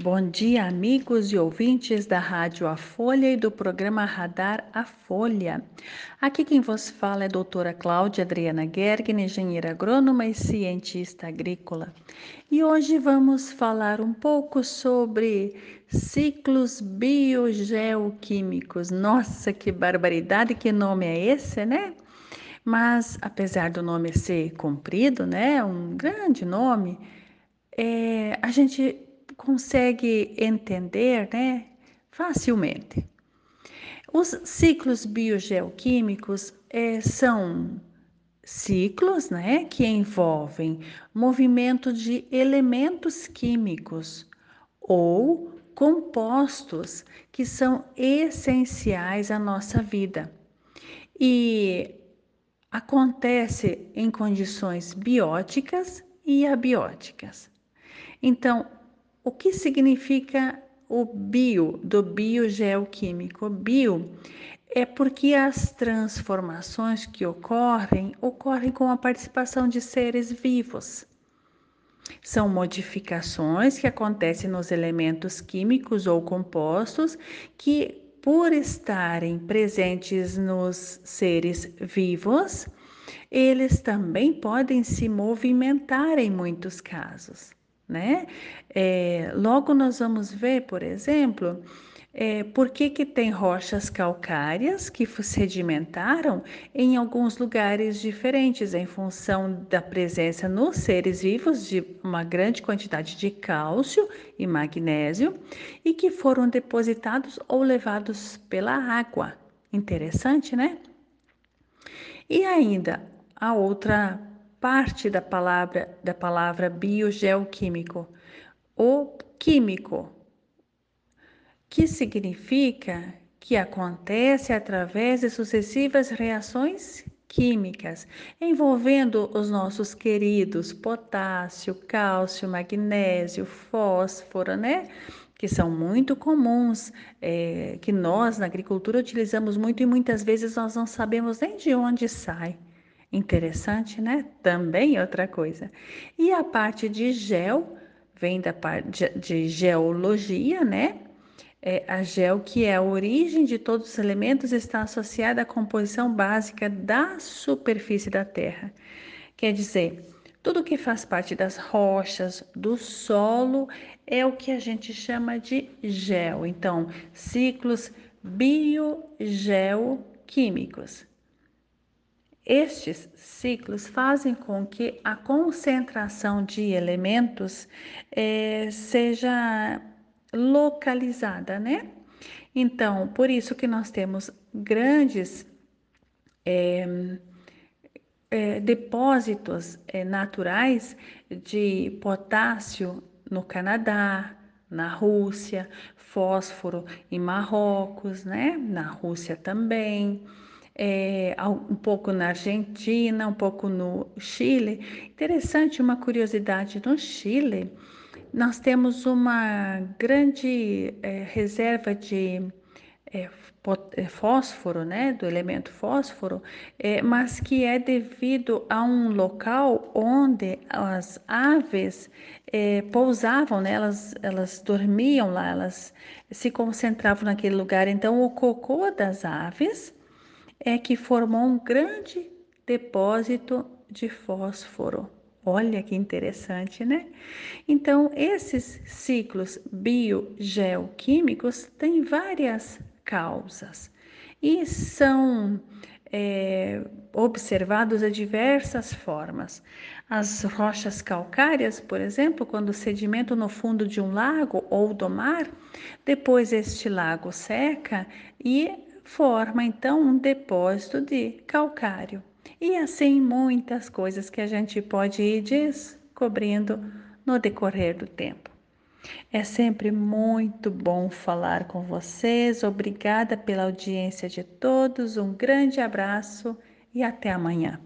Bom dia, amigos e ouvintes da Rádio A Folha e do programa Radar A Folha. Aqui quem vos fala é a doutora Cláudia Adriana Gergen, engenheira agrônoma e cientista agrícola. E hoje vamos falar um pouco sobre ciclos biogeoquímicos. Nossa, que barbaridade, que nome é esse, né? Mas apesar do nome ser comprido, né, um grande nome, é, a gente consegue entender né, facilmente. Os ciclos biogeoquímicos é, são ciclos né, que envolvem movimento de elementos químicos ou compostos que são essenciais à nossa vida. E acontece em condições bióticas e abióticas. Então, o que significa o bio, do biogeoquímico? Bio é porque as transformações que ocorrem, ocorrem com a participação de seres vivos. São modificações que acontecem nos elementos químicos ou compostos que, por estarem presentes nos seres vivos, eles também podem se movimentar em muitos casos né? É, logo nós vamos ver, por exemplo, é, por que, que tem rochas calcárias que sedimentaram em alguns lugares diferentes, em função da presença nos seres vivos de uma grande quantidade de cálcio e magnésio e que foram depositados ou levados pela água. Interessante, né? E ainda a outra parte da palavra da palavra biogeoquímico, o químico, que significa que acontece através de sucessivas reações químicas envolvendo os nossos queridos potássio, cálcio, magnésio, fósforo, né? Que são muito comuns, é, que nós na agricultura utilizamos muito e muitas vezes nós não sabemos nem de onde sai. Interessante, né? Também outra coisa. E a parte de gel vem da parte de geologia, né? É, a gel, que é a origem de todos os elementos, está associada à composição básica da superfície da Terra. Quer dizer, tudo que faz parte das rochas, do solo, é o que a gente chama de gel. Então, ciclos biogeoquímicos. Estes ciclos fazem com que a concentração de elementos é, seja localizada, né? Então, por isso que nós temos grandes é, é, depósitos naturais de potássio no Canadá, na Rússia, fósforo em Marrocos, né? Na Rússia também é, um pouco na Argentina, um pouco no Chile. Interessante, uma curiosidade: no Chile, nós temos uma grande é, reserva de é, é, fósforo, né, do elemento fósforo, é, mas que é devido a um local onde as aves é, pousavam, né, elas, elas dormiam lá, elas se concentravam naquele lugar. Então, o cocô das aves é que formou um grande depósito de fósforo. Olha que interessante, né? Então, esses ciclos biogeoquímicos têm várias causas e são é, observados de diversas formas. As rochas calcárias, por exemplo, quando sedimento no fundo de um lago ou do mar, depois este lago seca e forma então um depósito de calcário. E assim muitas coisas que a gente pode ir descobrindo no decorrer do tempo. É sempre muito bom falar com vocês. Obrigada pela audiência de todos. Um grande abraço e até amanhã.